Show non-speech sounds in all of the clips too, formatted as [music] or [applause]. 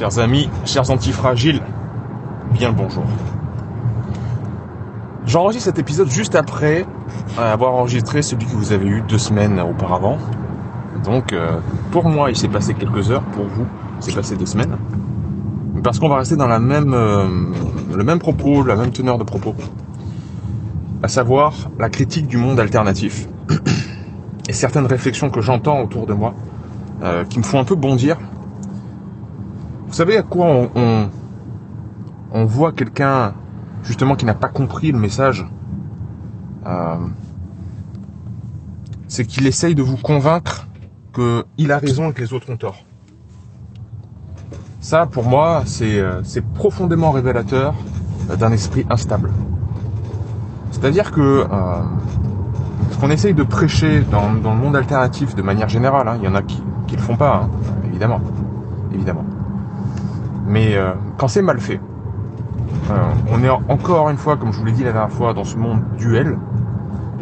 Chers amis, chers antifragiles, bien le bonjour. J'enregistre cet épisode juste après avoir enregistré celui que vous avez eu deux semaines auparavant. Donc, euh, pour moi, il s'est passé quelques heures. Pour vous, il s'est passé deux semaines. Parce qu'on va rester dans euh, le même propos, la même teneur de propos. À savoir la critique du monde alternatif. Et certaines réflexions que j'entends autour de moi, euh, qui me font un peu bondir. Vous savez à quoi on, on, on voit quelqu'un justement qui n'a pas compris le message euh, C'est qu'il essaye de vous convaincre qu'il a raison et que les autres ont tort. Ça, pour moi, c'est euh, profondément révélateur d'un esprit instable. C'est-à-dire que euh, ce qu'on essaye de prêcher dans, dans, le monde alternatif de manière générale, hein, il y en a qui, qui le font pas, hein, évidemment, évidemment. Mais euh, quand c'est mal fait, euh, on est encore une fois, comme je vous l'ai dit la dernière fois, dans ce monde duel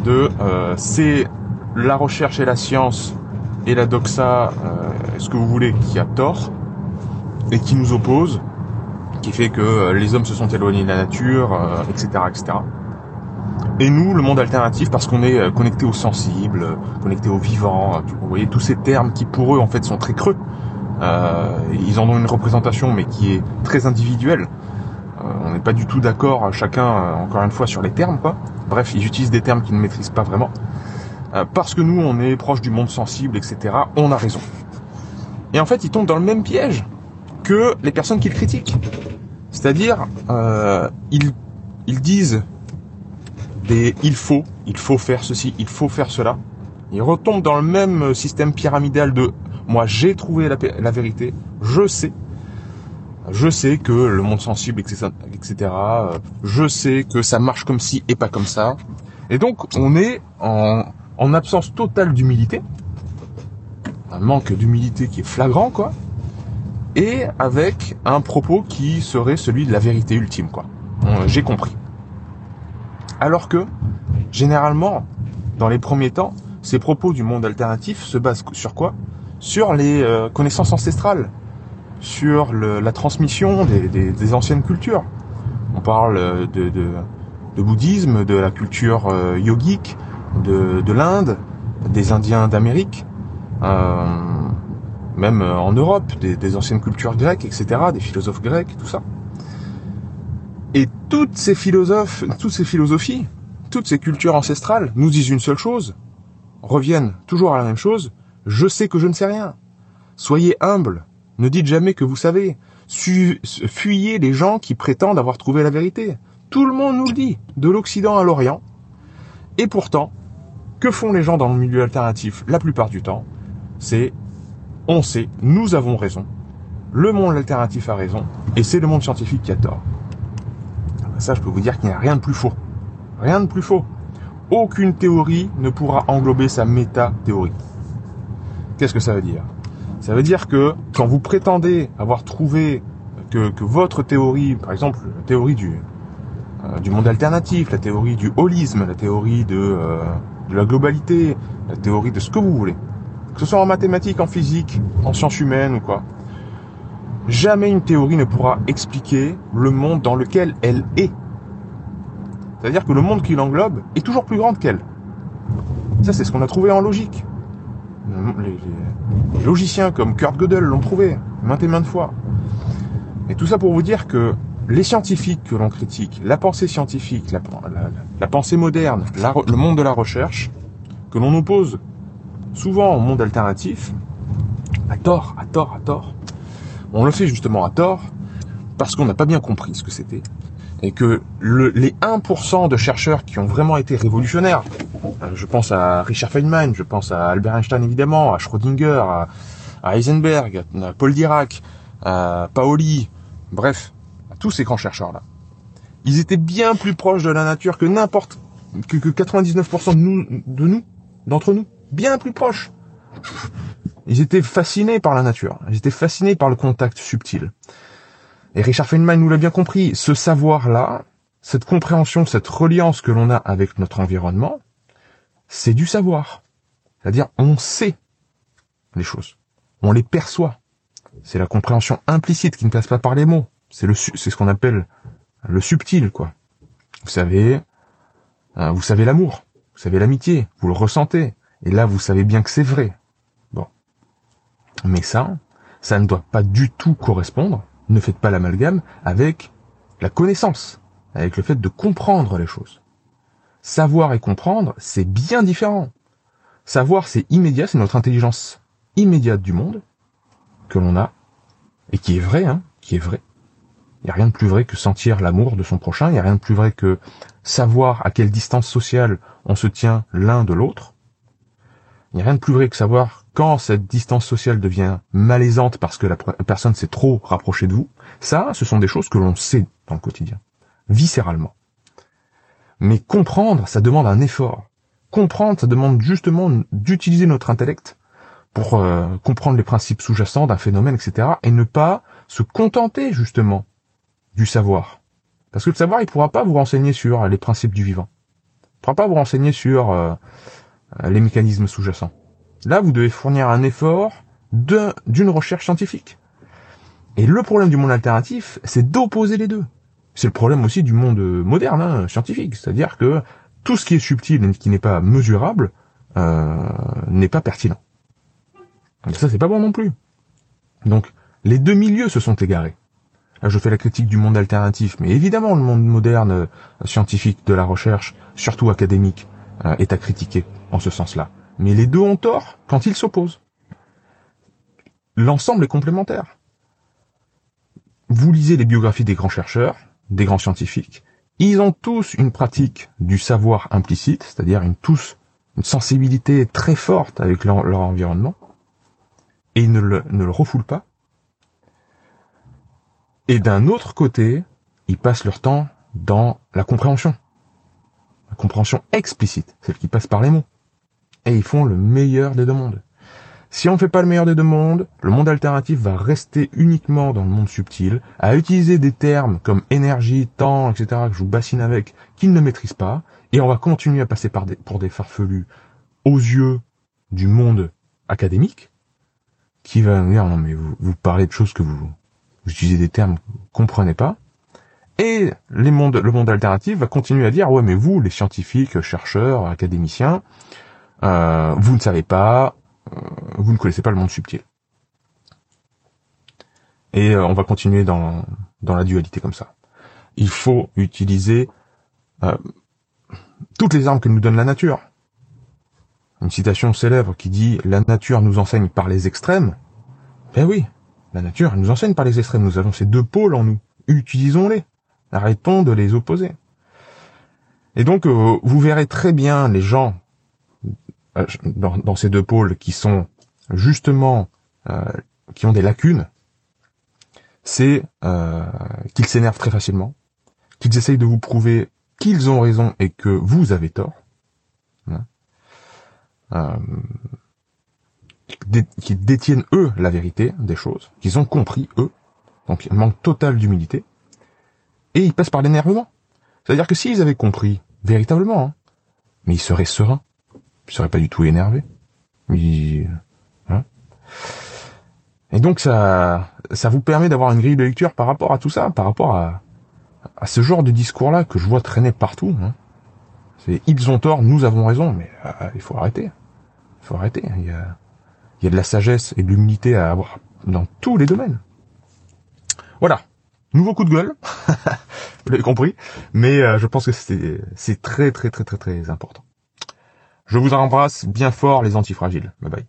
de euh, c'est la recherche et la science et la doxa, ce que vous voulez, qui a tort et qui nous oppose, qui fait que les hommes se sont éloignés de la nature, etc.. Et nous, le monde alternatif, parce qu'on est connecté au sensible, connecté au vivant, vous voyez tous ces termes qui pour eux en fait sont très creux. Euh, ils en ont une représentation, mais qui est très individuelle. Euh, on n'est pas du tout d'accord, chacun, euh, encore une fois, sur les termes, quoi. Bref, ils utilisent des termes qu'ils ne maîtrisent pas vraiment. Euh, parce que nous, on est proche du monde sensible, etc. On a raison. Et en fait, ils tombent dans le même piège que les personnes qui le critiquent. C'est-à-dire, ils, ils disent des il faut, il faut faire ceci, il faut faire cela. Ils retombent dans le même système pyramidal de moi, j'ai trouvé la, vérité. Je sais. Je sais que le monde sensible, etc., etc. Je sais que ça marche comme ci et pas comme ça. Et donc, on est en, en absence totale d'humilité. Un manque d'humilité qui est flagrant, quoi. Et avec un propos qui serait celui de la vérité ultime, quoi. J'ai compris. Alors que, généralement, dans les premiers temps, ces propos du monde alternatif se basent sur quoi? Sur les euh, connaissances ancestrales, sur le, la transmission des, des, des, anciennes cultures. On parle de, de, de bouddhisme, de la culture euh, yogique, de, de l'Inde, des Indiens d'Amérique, euh, même en Europe, des, des, anciennes cultures grecques, etc., des philosophes grecs, tout ça. Et toutes ces philosophes, toutes ces philosophies, toutes ces cultures ancestrales nous disent une seule chose, reviennent toujours à la même chose, je sais que je ne sais rien. Soyez humble. Ne dites jamais que vous savez. Fuyez les gens qui prétendent avoir trouvé la vérité. Tout le monde nous le dit, de l'Occident à l'Orient. Et pourtant, que font les gens dans le milieu alternatif la plupart du temps? C'est on sait, nous avons raison. Le monde alternatif a raison, et c'est le monde scientifique qui a tort. Ça, je peux vous dire qu'il n'y a rien de plus faux. Rien de plus faux. Aucune théorie ne pourra englober sa méta-théorie. Qu'est-ce que ça veut dire? Ça veut dire que quand vous prétendez avoir trouvé que, que votre théorie, par exemple la théorie du, euh, du monde alternatif, la théorie du holisme, la théorie de, euh, de la globalité, la théorie de ce que vous voulez, que ce soit en mathématiques, en physique, en sciences humaines ou quoi, jamais une théorie ne pourra expliquer le monde dans lequel elle est. C'est-à-dire que le monde qui l'englobe est toujours plus grand qu'elle. Ça, c'est ce qu'on a trouvé en logique. Les, les, logiciens comme Kurt Gödel l'ont trouvé maintes et maintes fois. Et tout ça pour vous dire que les scientifiques que l'on critique, la pensée scientifique, la, pensée moderne, le monde de la recherche, que l'on oppose souvent au monde alternatif, à tort, à tort, à tort, on le fait justement à tort parce qu'on n'a pas bien compris ce que c'était. Et que le, les 1% de chercheurs qui ont vraiment été révolutionnaires, je pense à Richard Feynman, je pense à Albert Einstein évidemment, à Schrödinger, à, à Heisenberg, à Paul Dirac, euh, Paoli, bref, tous ces grands chercheurs-là, ils étaient bien plus proches de la nature que n'importe, que, que 99% de nous, de nous, d'entre nous, bien plus proches. Ils étaient fascinés par la nature, ils étaient fascinés par le contact subtil. Et Richard Feynman nous l'a bien compris, ce savoir-là, cette compréhension, cette reliance que l'on a avec notre environnement, c'est du savoir. C'est-à-dire, on sait les choses. On les perçoit. C'est la compréhension implicite qui ne passe pas par les mots. C'est le, c'est ce qu'on appelle le subtil, quoi. Vous savez, euh, vous savez l'amour, vous savez l'amitié, vous le ressentez. Et là, vous savez bien que c'est vrai. Bon. Mais ça, ça ne doit pas du tout correspondre, ne faites pas l'amalgame, avec la connaissance, avec le fait de comprendre les choses. Savoir et comprendre, c'est bien différent. Savoir, c'est immédiat, c'est notre intelligence immédiate du monde que l'on a, et qui est vrai, hein, qui est vrai. Il n'y a rien de plus vrai que sentir l'amour de son prochain, il n'y a rien de plus vrai que savoir à quelle distance sociale on se tient l'un de l'autre. Il n'y a rien de plus vrai que savoir quand cette distance sociale devient malaisante parce que la personne s'est trop rapprochée de vous. Ça, ce sont des choses que l'on sait dans le quotidien, viscéralement. Mais comprendre, ça demande un effort. Comprendre, ça demande justement d'utiliser notre intellect pour euh, comprendre les principes sous-jacents d'un phénomène, etc. Et ne pas se contenter justement du savoir. Parce que le savoir, il pourra pas vous renseigner sur les principes du vivant. Il pourra pas vous renseigner sur euh, les mécanismes sous-jacents. Là, vous devez fournir un effort d'une recherche scientifique. Et le problème du monde alternatif, c'est d'opposer les deux. C'est le problème aussi du monde moderne, hein, scientifique. C'est-à-dire que tout ce qui est subtil et qui n'est pas mesurable euh, n'est pas pertinent. Ça, c'est pas bon non plus. Donc, les deux milieux se sont égarés. Là, je fais la critique du monde alternatif, mais évidemment, le monde moderne, euh, scientifique, de la recherche, surtout académique, euh, est à critiquer en ce sens-là. Mais les deux ont tort quand ils s'opposent. L'ensemble est complémentaire. Vous lisez les biographies des grands chercheurs, des grands scientifiques, ils ont tous une pratique du savoir implicite, c'est-à-dire une tous une sensibilité très forte avec leur, environnement, et ils ne le, ne le refoulent pas. Et d'un autre côté, ils passent leur temps dans la compréhension. La compréhension explicite, celle qui passe par les mots. Et ils font le meilleur des deux mondes. Si on ne fait pas le meilleur des deux mondes, le monde alternatif va rester uniquement dans le monde subtil, à utiliser des termes comme énergie, temps, etc., que je vous bassine avec, qu'il ne maîtrise pas, et on va continuer à passer par des, pour des farfelus aux yeux du monde académique, qui va dire, non mais vous, vous parlez de choses que vous, vous utilisez des termes que vous comprenez pas, et les mondes, le monde alternatif va continuer à dire, ouais mais vous, les scientifiques, chercheurs, académiciens, euh, vous ne savez pas, vous ne connaissez pas le monde subtil. Et euh, on va continuer dans, dans la dualité comme ça. Il faut utiliser euh, toutes les armes que nous donne la nature. Une citation célèbre qui dit La nature nous enseigne par les extrêmes. Ben oui, la nature nous enseigne par les extrêmes. Nous avons ces deux pôles en nous. Utilisons-les. Arrêtons de les opposer. Et donc, vous verrez très bien les gens euh, dans, ces deux pôles qui sont justement euh, qui ont des lacunes, c'est euh, qu'ils s'énervent très facilement, qu'ils essayent de vous prouver qu'ils ont raison et que vous avez tort, hein, qu'ils détiennent eux la vérité des choses, qu'ils ont compris eux, donc un manque total d'humilité, et ils passent par l'énervement. C'est-à-dire que s'ils avaient compris véritablement, hein, mais ils seraient sereins, je serais pas du tout énervé. Hein et donc ça, ça vous permet d'avoir une grille de lecture par rapport à tout ça, par rapport à, ce genre de discours-là que je vois traîner partout. Hein. C'est ils ont tort, nous avons raison, mais euh, il faut arrêter. Il faut arrêter. Il y a, il y a de la sagesse et de l'humilité à avoir dans tous les domaines. Voilà. Nouveau coup de gueule. [laughs] vous l'avez compris. Mais euh, je pense que c'est très très très très très important. Je vous embrasse bien fort les antifragiles. Bye bye.